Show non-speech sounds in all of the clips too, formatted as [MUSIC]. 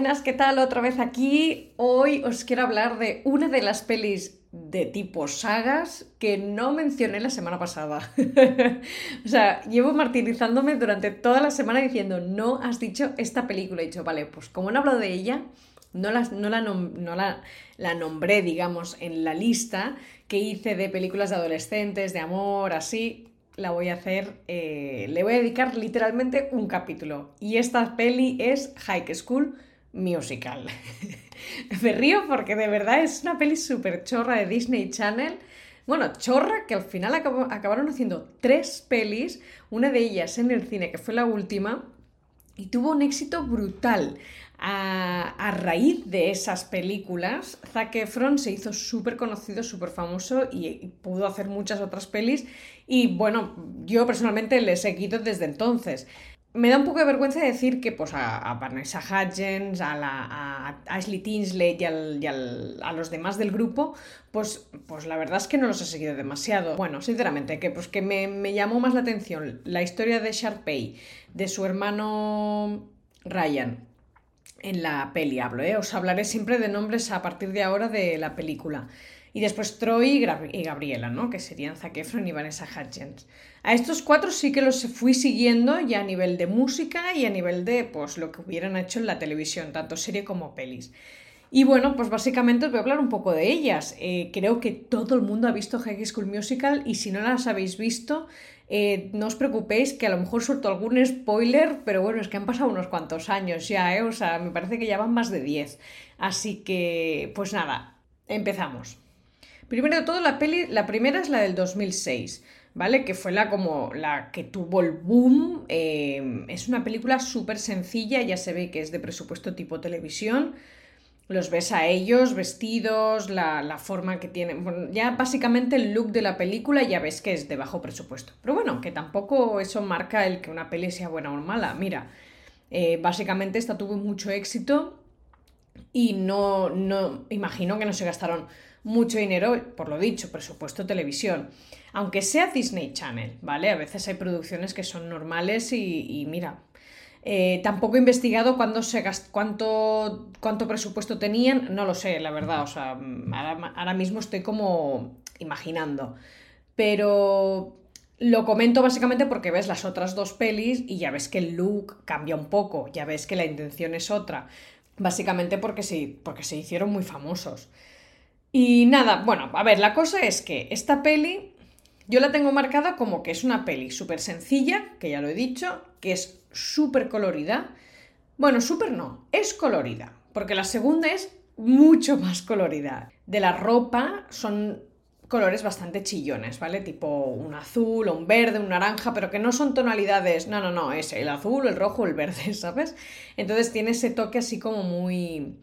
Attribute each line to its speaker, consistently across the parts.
Speaker 1: Buenas, ¿qué tal? Otra vez aquí. Hoy os quiero hablar de una de las pelis de tipo sagas que no mencioné la semana pasada. [LAUGHS] o sea, llevo martirizándome durante toda la semana diciendo, no has dicho esta película. He dicho, vale, pues como no he hablado de ella, no, la, no, la, no la, la nombré, digamos, en la lista que hice de películas de adolescentes, de amor, así la voy a hacer, eh, le voy a dedicar literalmente un capítulo. Y esta peli es High School musical. [LAUGHS] Me río porque de verdad es una peli súper chorra de Disney Channel. Bueno, chorra que al final acabaron haciendo tres pelis, una de ellas en el cine, que fue la última, y tuvo un éxito brutal. A, raíz de esas películas, Zac Efron se hizo súper conocido, súper famoso y, pudo hacer muchas otras pelis. Y bueno, yo personalmente le he seguido desde entonces me da un poco de vergüenza decir que pues, a, Vanessa Hudgens, a, la, a Ashley Tinsley y, a los demás del grupo, pues, pues la verdad es que no los he seguido demasiado. Bueno, sinceramente, que, pues, que me, llamó más la atención la historia de Sharpay, de su hermano Ryan, en la peli hablo, ¿eh? os hablaré siempre de nombres a partir de ahora de la película. Y después Troy y Gabriela, ¿no? Que serían Zac Efron y Vanessa Hudgens. A estos cuatro sí que los fui siguiendo ya a nivel de música y a nivel de pues, lo que hubieran hecho en la televisión, tanto serie como pelis. Y bueno, pues básicamente os voy a hablar un poco de ellas. Eh, creo que todo el mundo ha visto High School Musical y si no las habéis visto, eh, no os preocupéis que a lo mejor suelto algún spoiler, pero bueno, es que han pasado unos cuantos años ya, ¿eh? O sea, me parece que ya van más de 10. Así que, pues nada, empezamos. Primero de todo, la peli, la primera es la del 2006. ¿vale? Que fue la como la que tuvo el boom. Eh, es una película súper sencilla, ya se ve que es de presupuesto tipo televisión. Los ves a ellos vestidos, la, forma que tienen. Bueno, ya básicamente el look de la película ya ves que es de bajo presupuesto. Pero bueno, que tampoco eso marca el que una peli sea buena o mala. Mira, eh, básicamente esta tuvo mucho éxito y no, no, imagino que no se gastaron mucho dinero, por lo dicho, presupuesto televisión. Aunque sea Disney Channel, ¿vale? A veces hay producciones que son normales y, mira, eh, tampoco he investigado cuándo se cuánto, cuánto presupuesto tenían, no lo sé, la verdad, o sea, ahora, mismo estoy como imaginando. Pero lo comento básicamente porque ves las otras dos pelis y ya ves que el look cambia un poco, ya ves que la intención es otra. Básicamente porque sí, porque se hicieron muy famosos. Y nada, bueno, a ver, la cosa es que esta peli yo la tengo marcada como que es una peli súper sencilla, que ya lo he dicho, que es súper colorida. Bueno, súper no, es colorida, porque la segunda es mucho [LAUGHS] más colorida. De la ropa son colores bastante chillones, ¿vale? Tipo un azul un verde, un naranja, pero que no son tonalidades, no, no, no, es el azul, el rojo, el verde, [LAUGHS] ¿sabes? Entonces tiene ese toque así como muy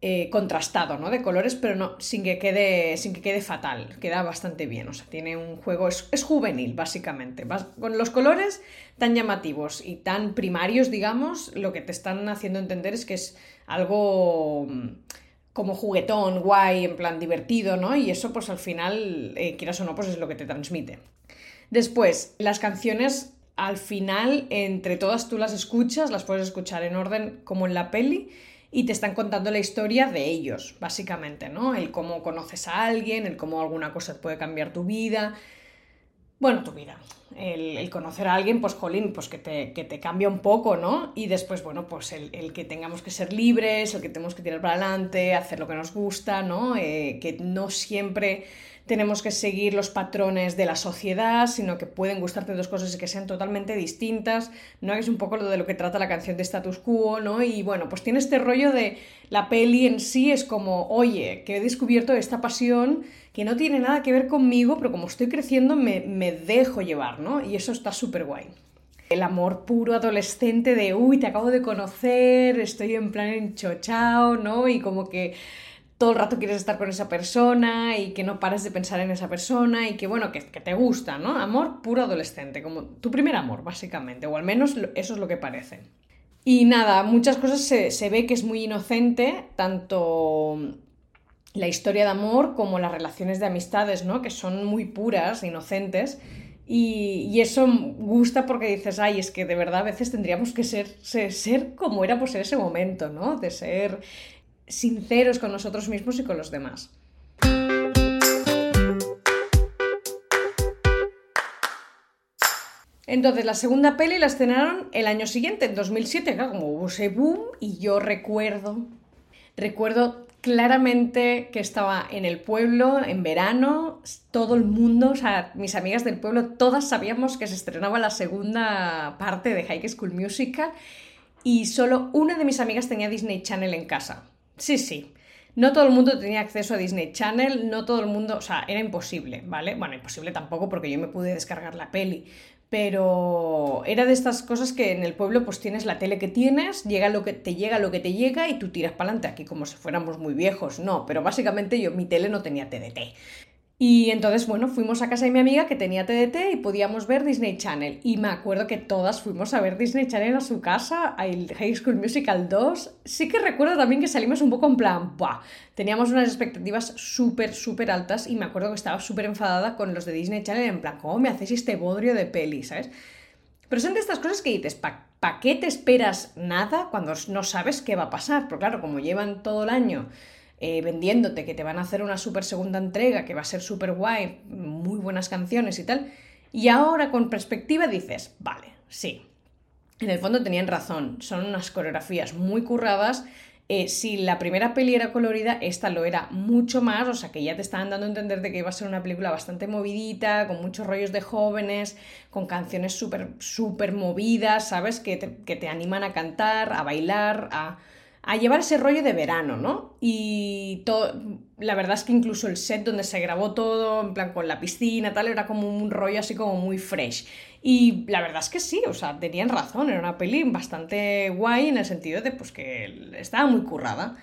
Speaker 1: eh, contrastado, ¿no? De colores, pero no, sin que quede, sin que quede fatal. Queda bastante bien. O sea, tiene un juego. Es, juvenil, básicamente. con los colores tan llamativos y tan primarios, digamos, lo que te están haciendo entender es que es algo mm, como juguetón, guay, en plan divertido, ¿no? Y eso, pues al final, eh, quieras o no, pues es lo que te transmite. Después, las canciones al final, entre todas tú las escuchas, las puedes escuchar en orden como en la peli y te están contando la historia de ellos, básicamente, ¿no? El cómo conoces a alguien, el cómo alguna cosa puede cambiar tu vida. Bueno, tu vida. El, conocer a alguien, pues, jolín, pues que te, que te, cambia un poco, ¿no? Y después, bueno, pues el, que tengamos que ser libres, el que tenemos que tirar para adelante, hacer lo que nos gusta, ¿no? Eh, que no siempre tenemos que seguir los patrones de la sociedad, sino que pueden gustarte dos cosas que sean totalmente distintas, ¿no? Es un poco lo de lo que trata la canción de Status Quo, ¿no? Y bueno, pues tiene este rollo de la peli en sí es como, oye, que he descubierto esta pasión que no tiene nada que ver conmigo, pero como estoy creciendo me, me dejo llevar, ¿no? Y eso está súper guay. El amor puro adolescente de, uy, te acabo de conocer, estoy en plan enchochao, ¿no? Y como que todo el rato quieres estar con esa persona y que no pares de pensar en esa persona y que, bueno, que, te gusta, ¿no? Amor puro adolescente, como tu primer amor, básicamente, o al menos eso es lo que parece. Y nada, muchas cosas se, se ve que es muy inocente, tanto la historia de amor como las relaciones de amistades, ¿no? Que son muy puras, inocentes. Y, eso gusta porque dices, ay, es que de verdad a veces tendríamos que ser, ser, como éramos en ese momento, ¿no? De ser sinceros con nosotros mismos y con los demás. Entonces, la segunda peli la estrenaron el año siguiente, en 2007, claro, como hubo ese boom, y yo recuerdo, recuerdo claramente que estaba en el pueblo en verano, todo el mundo, o sea, mis amigas del pueblo, todas sabíamos que se estrenaba la segunda parte de High School Musical y solo una de mis amigas tenía Disney Channel en casa. Sí, sí. No todo el mundo tenía acceso a Disney Channel, no todo el mundo, o sea, era imposible, ¿vale? Bueno, imposible tampoco porque yo me pude descargar la peli, pero era de estas cosas que en el pueblo pues tienes la tele que tienes, llega lo que te llega lo que te llega y tú tiras para adelante aquí como si fuéramos muy viejos, no, pero básicamente yo mi tele no tenía TDT. Y entonces, bueno, fuimos a casa de mi amiga que tenía TDT y podíamos ver Disney Channel. Y me acuerdo que todas fuimos a ver Disney Channel a su casa, el High School Musical 2. Sí que recuerdo también que salimos un poco en plan, ¡buah! Teníamos unas expectativas súper, súper altas y me acuerdo que estaba súper enfadada con los de Disney Channel en plan, ¿cómo me hacéis este bodrio de peli, ¿sabes? Pero son de estas cosas que dices, ¿para qué te esperas nada cuando no sabes qué va a pasar? Pero claro, como llevan todo el año eh, vendiéndote que te van a hacer una super segunda entrega, que va a ser súper guay, muy buenas canciones y tal. Y ahora con perspectiva dices, vale, sí. En el fondo tenían razón, son unas coreografías muy curradas. Eh, si la primera peli era colorida, esta lo era mucho más, o sea que ya te estaban dando a entender de que iba a ser una película bastante movidita, con muchos rollos de jóvenes, con canciones súper, súper movidas, ¿sabes? Que que te animan a cantar, a bailar, a, a llevar ese rollo de verano, ¿no? Y todo, la verdad es que incluso el set donde se grabó todo, en plan con la piscina, tal, era como un rollo así como muy fresh. Y la verdad es que sí, o sea, tenían razón, era una peli bastante guay en el sentido de pues que estaba muy currada.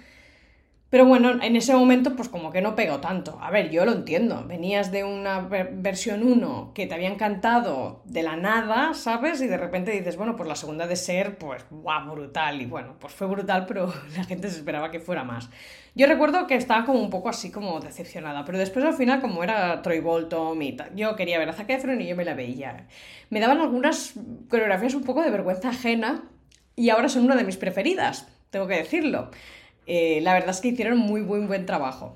Speaker 1: Pero bueno, en ese momento pues como que no pegó tanto. A ver, yo lo entiendo. Venías de una versión 1 que te había encantado de la nada, ¿sabes? Y de repente dices, bueno, pues la segunda de ser, pues, guau, brutal. Y bueno, pues fue brutal, pero [LAUGHS] la gente se esperaba que fuera más. Yo recuerdo que estaba como un poco así como decepcionada, pero después al final como era Troy Bolton y tal, yo quería ver a Zac Efron y yo me la veía. Me daban algunas coreografías un poco de vergüenza ajena y ahora son una de mis preferidas, tengo que decirlo. Eh, la verdad es que hicieron muy, buen trabajo.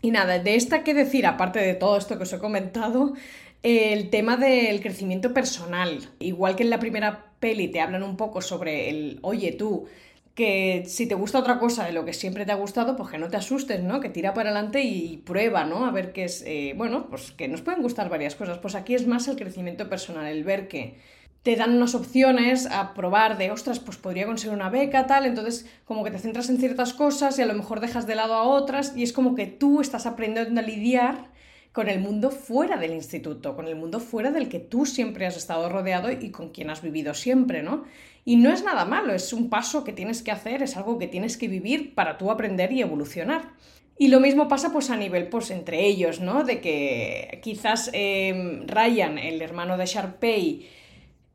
Speaker 1: Y nada, de esta que decir, aparte de todo esto que os he comentado, el tema del crecimiento personal. Igual que en la primera peli te hablan un poco sobre el, oye tú, que si te gusta otra cosa de lo que siempre te ha gustado, pues que no te asustes, ¿no? Que tira para adelante y prueba, ¿no? A ver qué es, eh, bueno, pues que nos pueden gustar varias cosas. Pues aquí es más el crecimiento personal, el ver que te dan unas opciones a probar de, ostras, pues podría conseguir una beca, tal, entonces como que te centras en ciertas cosas y a lo mejor dejas de lado a otras y es como que tú estás aprendiendo a lidiar con el mundo fuera del instituto, con el mundo fuera del que tú siempre has estado rodeado y con quien has vivido siempre, ¿no? Y no es nada malo, es un paso que tienes que hacer, es algo que tienes que vivir para tú aprender y evolucionar. Y lo mismo pasa pues a nivel pues entre ellos, ¿no? De que quizás eh, Ryan, el hermano de Sharpay,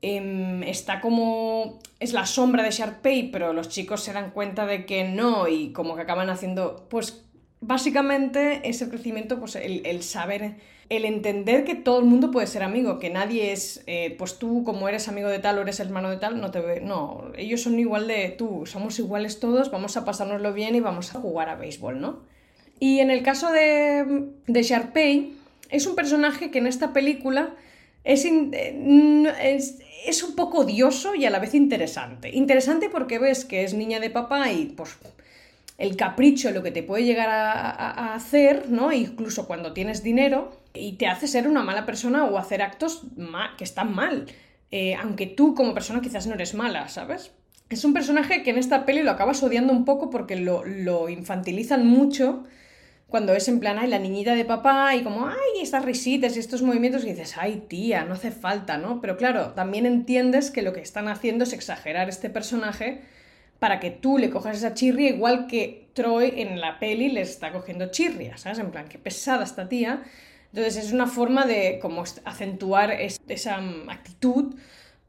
Speaker 1: Em, está como. es la sombra de Sharpay, pero los chicos se dan cuenta de que no y como que acaban haciendo. Pues básicamente es el crecimiento, pues el, saber, el entender que todo el mundo puede ser amigo, que nadie es, eh, pues tú como eres amigo de tal o eres hermano de tal, no te ve, no, ellos son igual de tú, somos iguales todos, vamos a pasárnoslo bien y vamos a jugar a béisbol, ¿no? Y en el caso de, de Sharpay, es un personaje que en esta película es, es, es un poco odioso y a la vez interesante. Interesante porque ves que es niña de papá y pues el capricho, lo que te puede llegar a, hacer, ¿no? Incluso cuando tienes dinero y te hace ser una mala persona o hacer actos que están mal. Eh, aunque tú como persona quizás no eres mala, ¿sabes? Es un personaje que en esta peli lo acabas odiando un poco porque lo infantilizan mucho cuando es en plan, ay, la niñita de papá y como, ay, estas risitas y estos movimientos y dices, ay, tía, no hace falta, ¿no? Pero claro, también entiendes que lo que están haciendo es exagerar este personaje para que tú le cojas esa chirria igual que Troy en la peli le está cogiendo chirria, ¿sabes? En plan, qué pesada esta tía. Entonces es una forma de como acentuar esa actitud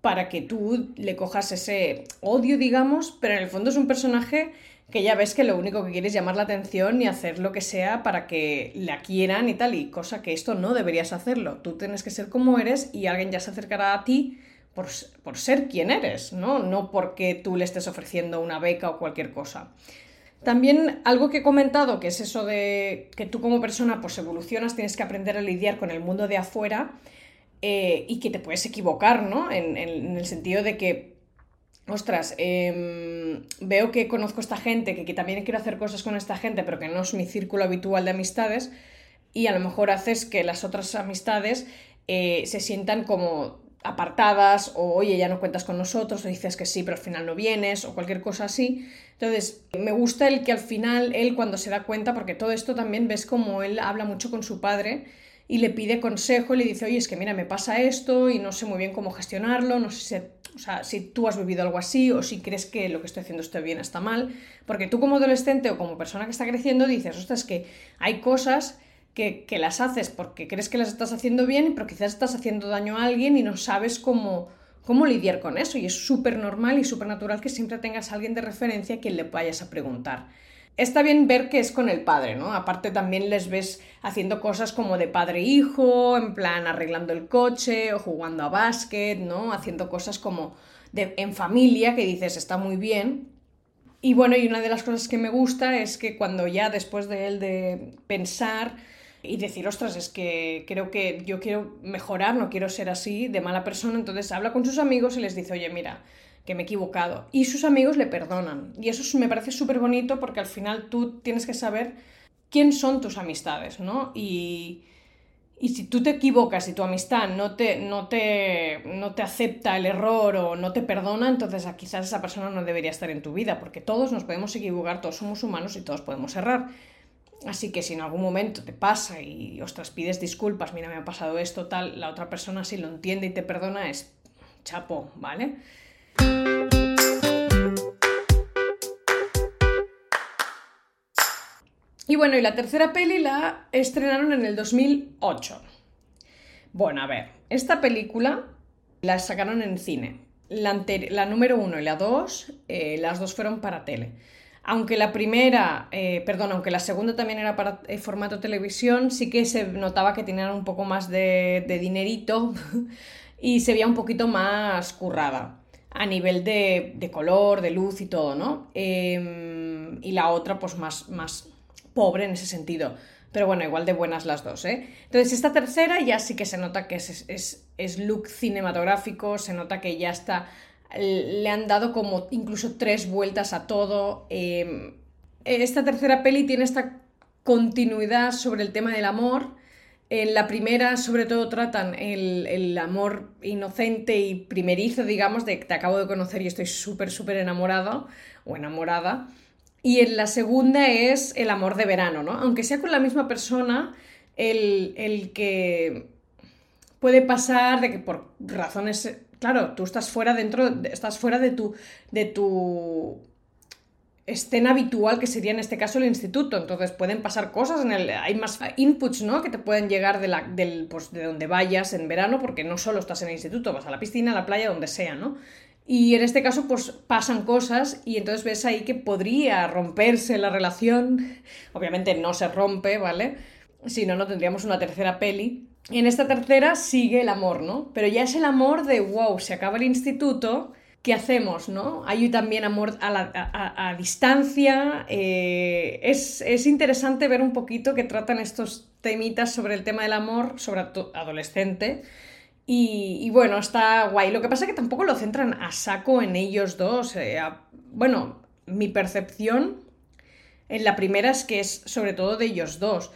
Speaker 1: para que tú le cojas ese odio, digamos, pero en el fondo es un personaje que ya ves que lo único que quiere es llamar la atención y hacer lo que sea para que la quieran y tal, y cosa que esto no deberías hacerlo. Tú tienes que ser como eres y alguien ya se acercará a ti por, por ser quien eres, ¿no? No porque tú le estés ofreciendo una beca o cualquier cosa. También algo que he comentado, que es eso de que tú como persona pues evolucionas, tienes que aprender a lidiar con el mundo de afuera eh, y que te puedes equivocar, ¿no? En, el sentido de que, ostras, em, veo que conozco a esta gente, que, también quiero hacer cosas con esta gente, pero que no es mi círculo habitual de amistades, y a lo mejor haces que las otras amistades eh, se sientan como apartadas o oye ya no cuentas con nosotros o dices que sí pero al final no vienes o cualquier cosa así. Entonces me gusta el que al final él cuando se da cuenta porque todo esto también ves como él habla mucho con su padre y le pide consejo le dice oye es que mira me pasa esto y no sé muy bien cómo gestionarlo no sé si, o sea, si tú has vivido algo así o si crees que lo que estoy haciendo está bien está mal porque tú como adolescente o como persona que está creciendo dices ostras que hay cosas que, las haces porque crees que las estás haciendo bien, pero quizás estás haciendo daño a alguien y no sabes cómo, cómo lidiar con eso. Y es súper normal y súper natural que siempre tengas alguien de referencia a quien le vayas a preguntar. Está bien ver que es con el padre, ¿no? Aparte también les ves haciendo cosas como de padre-hijo, en plan arreglando el coche o jugando a básquet, ¿no? Haciendo cosas como de, en familia que dices está muy bien. Y bueno, y una de las cosas que me gusta es que cuando ya después de él de pensar, y decir, ostras, es que creo que yo quiero mejorar, no quiero ser así de mala persona, entonces habla con sus amigos y les dice, oye, mira, que me he equivocado. Y sus amigos le perdonan. Y eso me parece súper bonito porque al final tú tienes que saber quién son tus amistades, ¿no? Y, y si tú te equivocas y tu amistad no te, no, te, no te acepta el error o no te perdona, entonces quizás esa persona no debería estar en tu vida, porque todos nos podemos equivocar, todos somos humanos y todos podemos errar. Así que si en algún momento te pasa y, ostras, pides disculpas, mira, me ha pasado esto, tal, la otra persona si lo entiende y te perdona es chapo, ¿vale? Y bueno, y la tercera peli la estrenaron en el 2008. Bueno, a ver, esta película la sacaron en cine. La, número uno y la dos, eh, las dos fueron para tele. Aunque la primera, eh, perdón, aunque la segunda también era para eh, formato televisión, sí que se notaba que tenían un poco más de, dinerito [LAUGHS] y se veía un poquito más currada a nivel de, color, de luz y todo, ¿no? Em, y la otra, pues más, más pobre en ese sentido. Pero bueno, igual de buenas las dos, ¿eh? Entonces, esta tercera ya sí que se nota que es, es, es look cinematográfico, se nota que ya está le han dado como incluso tres vueltas a todo. Em, esta tercera peli tiene esta continuidad sobre el tema del amor. En la primera, sobre todo, tratan el, amor inocente y primerizo, digamos, de que te acabo de conocer y estoy súper, súper enamorado o enamorada. Y en la segunda es el amor de verano, ¿no? Aunque sea con la misma persona, el, el que puede pasar de que por razones claro, tú estás fuera dentro, estás fuera de tu, de tu escena habitual, que sería en este caso el instituto. Entonces pueden pasar cosas, en el, hay más inputs, ¿no? Que te pueden llegar de, la, del, pues, de donde vayas en verano, porque no solo estás en el instituto, vas a la piscina, a la playa, donde sea, ¿no? Y en este caso, pues pasan cosas y entonces ves ahí que podría romperse la relación. Obviamente no se rompe, ¿vale? Si no, no tendríamos una tercera peli. En esta tercera sigue el amor, ¿no? Pero ya es el amor de, wow, se acaba el instituto, ¿qué hacemos, no? Hay también amor a, distancia. Eh, es, interesante ver un poquito que tratan estos temitas sobre el tema del amor, sobre adolescente. Y, bueno, está guay. Lo que pasa es que tampoco lo centran a saco en ellos dos. Eh, bueno, mi percepción en la primera es que es sobre todo de ellos dos.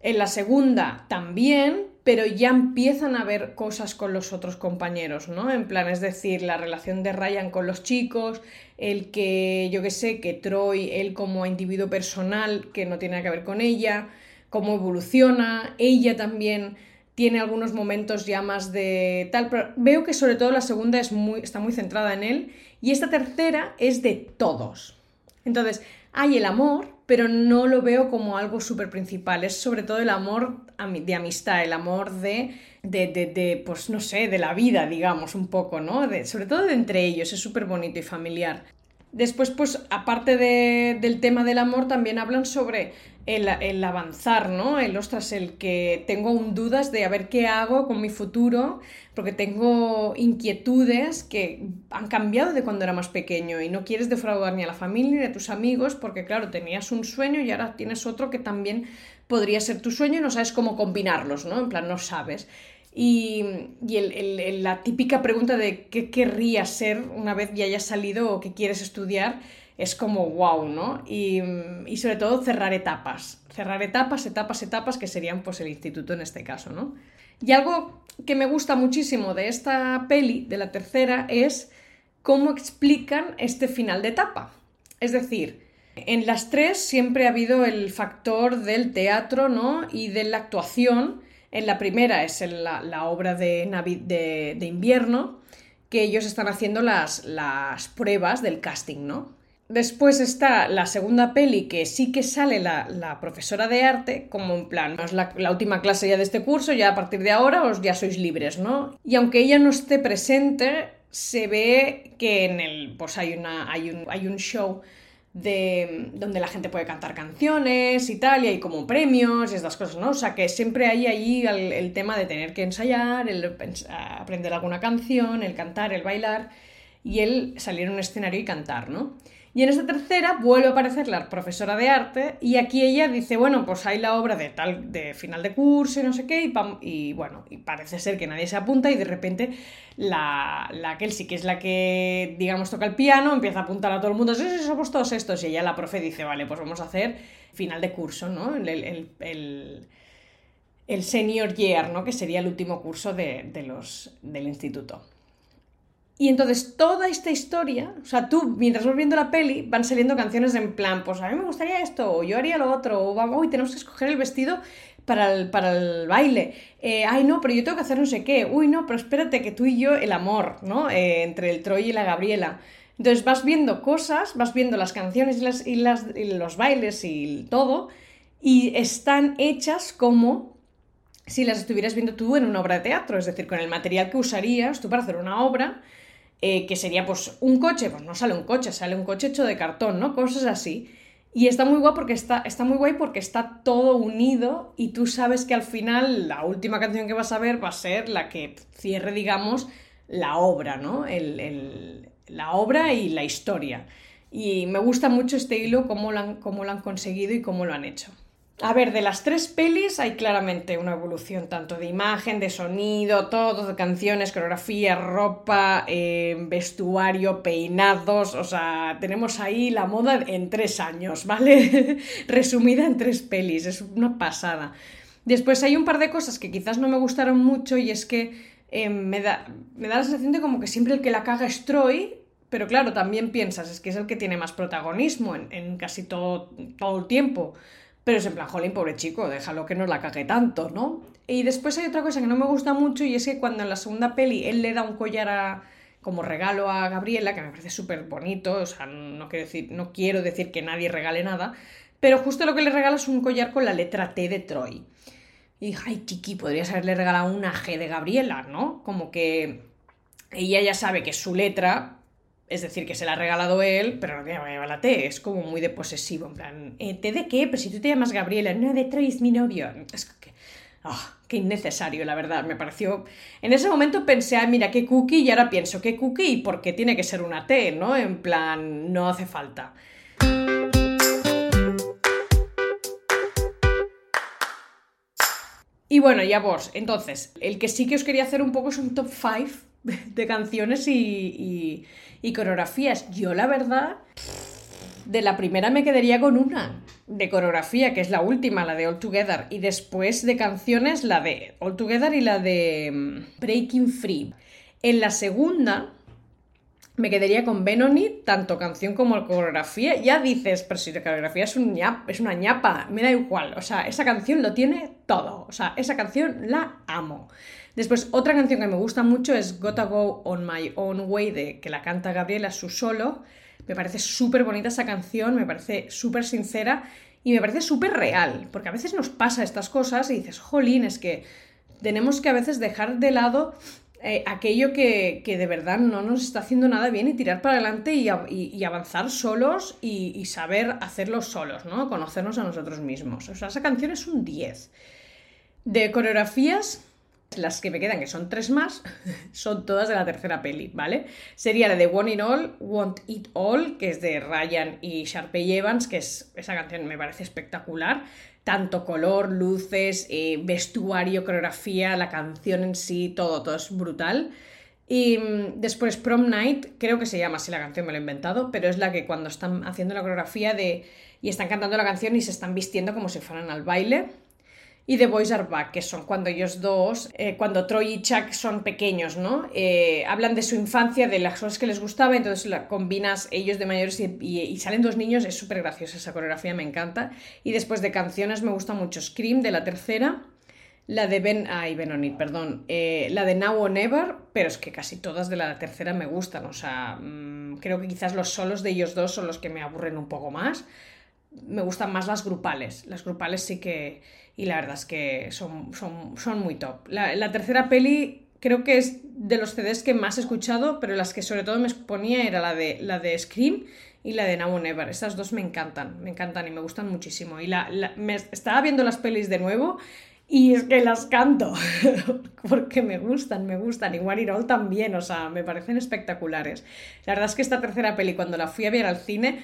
Speaker 1: En la segunda también, pero ya empiezan a ver cosas con los otros compañeros, ¿no? En plan, es decir, la relación de Ryan con los chicos, el que, yo qué sé, que Troy, él como individuo personal, que no tiene nada que ver con ella, cómo evoluciona, ella también tiene algunos momentos ya más de tal, pero veo que sobre todo la segunda es muy, está muy centrada en él y esta tercera es de todos. Entonces, hay el amor, pero no lo veo como algo súper principal. Es sobre todo el amor de amistad, el amor de, de, de, pues no sé, de la vida, digamos, un poco, ¿no? Sobre todo de entre ellos, es súper bonito y familiar. Después, pues, aparte del tema del amor, también hablan sobre el, avanzar, ¿no? El, ostras, el que tengo un dudas de a ver qué hago con mi futuro, porque tengo inquietudes que han cambiado de cuando era más pequeño y no quieres defraudar ni a la familia ni a tus amigos, porque claro, tenías un sueño y ahora tienes otro que también podría ser tu sueño y no sabes cómo combinarlos, ¿no? En plan, no sabes. Y, la típica pregunta de qué querrías ser una vez ya hayas salido o qué quieres estudiar, es como wow, ¿no? Y, sobre todo cerrar etapas, cerrar etapas, etapas, etapas, que serían pues el instituto en este caso, ¿no? Y algo que me gusta muchísimo de esta peli, de la tercera, es cómo explican este final de etapa. Es decir, en las tres siempre ha habido el factor del teatro, ¿no? Y de la actuación. En la primera es la, obra de, de, de, invierno, que ellos están haciendo las, pruebas del casting, ¿no? Después está la segunda peli que sí que sale la, profesora de arte, como en plan, es la, última clase ya de este curso, ya a partir de ahora os ya sois libres, ¿no? Y aunque ella no esté presente, se ve que en el, pues hay, hay, un, hay un show de, donde la gente puede cantar canciones y tal, y hay como premios y estas cosas, ¿no? O sea que siempre hay ahí el, el tema de tener que ensayar, el aprender alguna canción, el cantar, el bailar, y el salir a un escenario y cantar, ¿no? Y en esta tercera vuelve a aparecer la profesora de arte y aquí ella dice, bueno, pues hay la obra de tal, de final de curso y no sé qué, y, y bueno, y parece ser que nadie se apunta y de repente la, la Kelsey, que es la que, digamos, toca el piano, empieza a apuntar a todo el mundo, sí, somos todos estos, y ella, la profe, dice, vale, pues vamos a hacer final de curso, ¿no? El, el, el, senior year, ¿no? Que sería el último curso de, de los, del instituto. Y entonces toda esta historia, o sea, tú mientras vas viendo la peli van saliendo canciones en plan, pues a mí me gustaría esto, o yo haría lo otro, o vamos, uy, tenemos que escoger el vestido para el, para el baile. Eh, ay, no, pero yo tengo que hacer no sé qué. Uy, no, pero espérate que tú y yo, el amor, ¿no? Eh, entre el Troy y la Gabriela. Entonces vas viendo cosas, vas viendo las canciones las, y, las, y los bailes y todo, y están hechas como si las estuvieras viendo tú en una obra de teatro, es decir, con el material que usarías tú para hacer una obra eh, que sería pues un coche, pues no sale un coche, sale un coche hecho de cartón, ¿no? Cosas así. Y está muy guay porque está, está muy guay porque está todo unido y tú sabes que al final la última canción que vas a ver va a ser la que cierre, digamos, la obra, ¿no? la obra y la historia. Y me gusta mucho este hilo, cómo cómo lo han conseguido y cómo lo han hecho. A ver, de las tres pelis hay claramente una evolución tanto de imagen, de sonido, todo, de canciones, coreografía, ropa, eh, vestuario, peinados, o sea, tenemos ahí la moda en tres años, ¿vale? [LAUGHS] Resumida en tres pelis, es una pasada. Después hay un par de cosas que quizás no me gustaron mucho y es que eh, me, da, me da la sensación de como que siempre el que la caga es Troy, pero claro, también piensas, es que es el que tiene más protagonismo en, en casi todo, todo el tiempo. Pero es en plan, jolín, pobre chico, déjalo que no la cague tanto, ¿no? Y después hay otra cosa que no me gusta mucho y es que cuando en la segunda peli él le da un collar como regalo a Gabriela, que me parece súper bonito, o sea, no quiero, decir, no quiero decir que nadie regale nada, pero justo lo que le regala es un collar con la letra T de Troy. Y dije, ay, chiqui, podrías haberle regalado una G de Gabriela, ¿no? Como que ella ya sabe que su letra es decir, que se la ha regalado él, pero no tiene la T, es como muy de posesivo, en plan, eh, ¿T de qué? Pero si tú te llamas Gabriela, no, de Troy mi novio. Es que, oh, qué innecesario, la verdad, me pareció... En ese momento pensé, ah, mira, qué cookie, y ahora pienso, qué cookie, y por qué tiene que ser una T, ¿no? En plan, no hace falta. Y bueno, ya vos, entonces, el que sí que os quería hacer un poco es un top 5 de canciones y, coreografías. Yo, la verdad, de la primera me quedaría con una de coreografía, que es la última, la de All Together, y después de canciones, la de All Together y la de mm, Breaking Free. En la segunda me quedaría con Benoni, tanto canción como coreografía. Ya dices, pero si la coreografía es, un es una ñapa, me da igual. O sea, esa canción lo tiene todo. O sea, esa canción la amo. Después, otra canción que me gusta mucho es Gotta Go On My Own Way, de, que la canta Gabriela, su solo. Me parece súper bonita esa canción, me parece súper sincera y me parece súper real, porque a veces nos pasa estas cosas y dices, jolín, es que tenemos que a veces dejar de lado eh, aquello que, de verdad no nos está haciendo nada bien y tirar para adelante y, avanzar solos y, saber hacerlo solos, ¿no? Conocernos a nosotros mismos. O sea, esa canción es un 10. De coreografías, las que me quedan, que son tres más, [LAUGHS] son todas de la tercera peli, ¿vale? Sería la de One It All, Want It All, que es de Ryan y Sharpay Evans, que es esa canción me parece espectacular. Tanto color, luces, eh, vestuario, coreografía, la canción en sí, todo, todo es brutal. Y mm, después Prom Night, creo que se llama así la canción, me lo he inventado, pero es la que cuando están haciendo la coreografía de y están cantando la canción y se están vistiendo como si fueran al baile y The Boys Are Back, que son cuando ellos dos, eh, cuando Troy y Chuck son pequeños, ¿no? Eh, hablan de su infancia, de las cosas que les gustaba, entonces la combinas ellos de mayores y, salen dos niños, es súper graciosa esa coreografía, me encanta. Y después de canciones me gusta mucho Scream de la tercera, la de Ben, ay, Benonit, perdón, eh, la de Now or Never, pero es que casi todas de la tercera me gustan, o sea, mm, creo que quizás los solos de ellos dos son los que me aburren un poco más. Me gustan más las grupales, las grupales sí que y la verdad es que son, son, son muy top. La, tercera peli creo que es de los CDs que más he escuchado, pero las que sobre todo me exponía era la de, la de Scream y la de Now Never. Estas dos me encantan, me encantan y me gustan muchísimo. Y la, me estaba viendo las pelis de nuevo y es que las canto, [LAUGHS] porque me gustan, me gustan. Y One también, o sea, me parecen espectaculares. La verdad es que esta tercera peli, cuando la fui a ver al cine,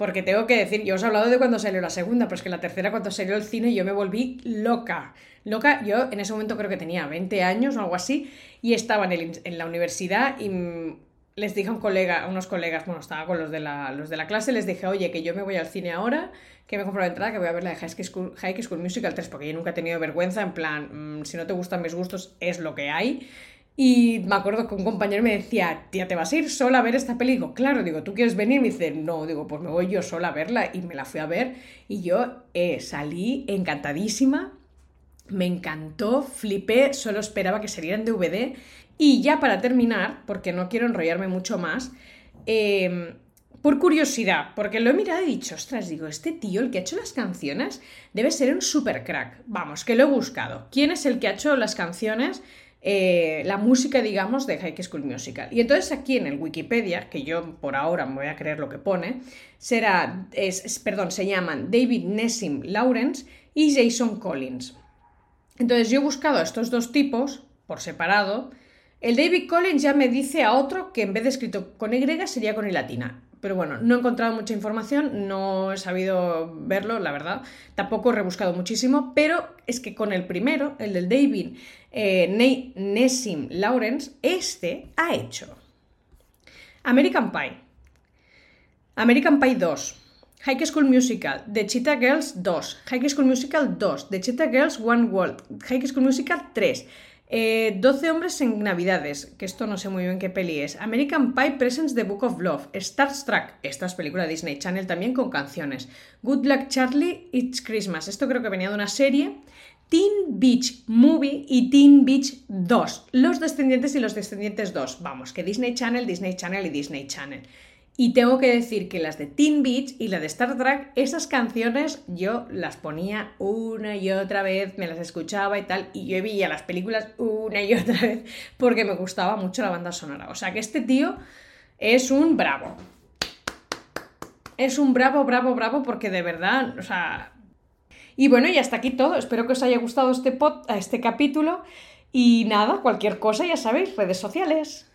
Speaker 1: porque tengo que decir, yo os he hablado de cuando salió la segunda, pero es que la tercera, cuando salió el cine, yo me volví loca. Loca, yo en ese momento creo que tenía 20 años o algo así, y estaba en, la universidad y les dije a un colega, a unos colegas, bueno, estaba con los de, la, los de la clase, les dije, oye, que yo me voy al cine ahora, que me compro la entrada, que voy a ver la de High School, High School Musical 3, porque yo nunca he tenido vergüenza, en plan, mm, si no te gustan mis gustos, es lo que hay. Y me acuerdo que un compañero me decía, tía, ¿te vas a ir sola a ver esta peli? digo, claro, digo, ¿tú quieres venir? Y me dice, no, digo, pues me voy yo sola a verla. Y me la fui a ver y yo eh, salí encantadísima, me encantó, flipé, solo esperaba que salieran DVD. Y ya para terminar, porque no quiero enrollarme mucho más, em, por curiosidad, porque lo he mirado y he dicho, ostras, digo, este tío, el que ha hecho las canciones, debe ser un super crack. Vamos, que lo he buscado. ¿Quién es el que ha hecho las canciones? Eh, la música, digamos, de High School Musical. Y entonces aquí en el Wikipedia, que yo por ahora me voy a creer lo que pone, será, es, perdón, se llaman David Nessim Lawrence y Jason Collins. Entonces yo he buscado a estos dos tipos por separado. El David Collins ya me dice a otro que en vez de escrito con Y sería con Y latina pero bueno, no he encontrado mucha información, no he sabido verlo, la verdad. Tampoco he rebuscado muchísimo, pero es que con el primero, el del David eh, Lawrence, este ha hecho American Pie, American Pie 2, High School Musical, The Cheetah Girls 2, High School Musical 2, The Cheetah Girls One World, High School Musical 3, eh, 12 hombres en Navidades, que esto no sé muy bien qué peli es. American Pie Presents The Book of Love. Star Trek, esta es película de Disney Channel también con canciones. Good Luck Charlie, It's Christmas. Esto creo que venía de una serie. Teen Beach Movie y Teen Beach 2. Los Descendientes y los Descendientes 2. Vamos, que Disney Channel, Disney Channel y Disney Channel. Y tengo que decir que las de Teen Beach y la de Star Trek, esas canciones yo las ponía una y otra vez, me las escuchaba y tal, y yo veía las películas una y otra vez porque me gustaba mucho la banda sonora. O sea que este tío es un bravo. Es un bravo, bravo, bravo porque de verdad, o sea... Y bueno, y hasta aquí todo. Espero que os haya gustado este, pod, este capítulo. Y nada, cualquier cosa, ya sabéis, redes sociales.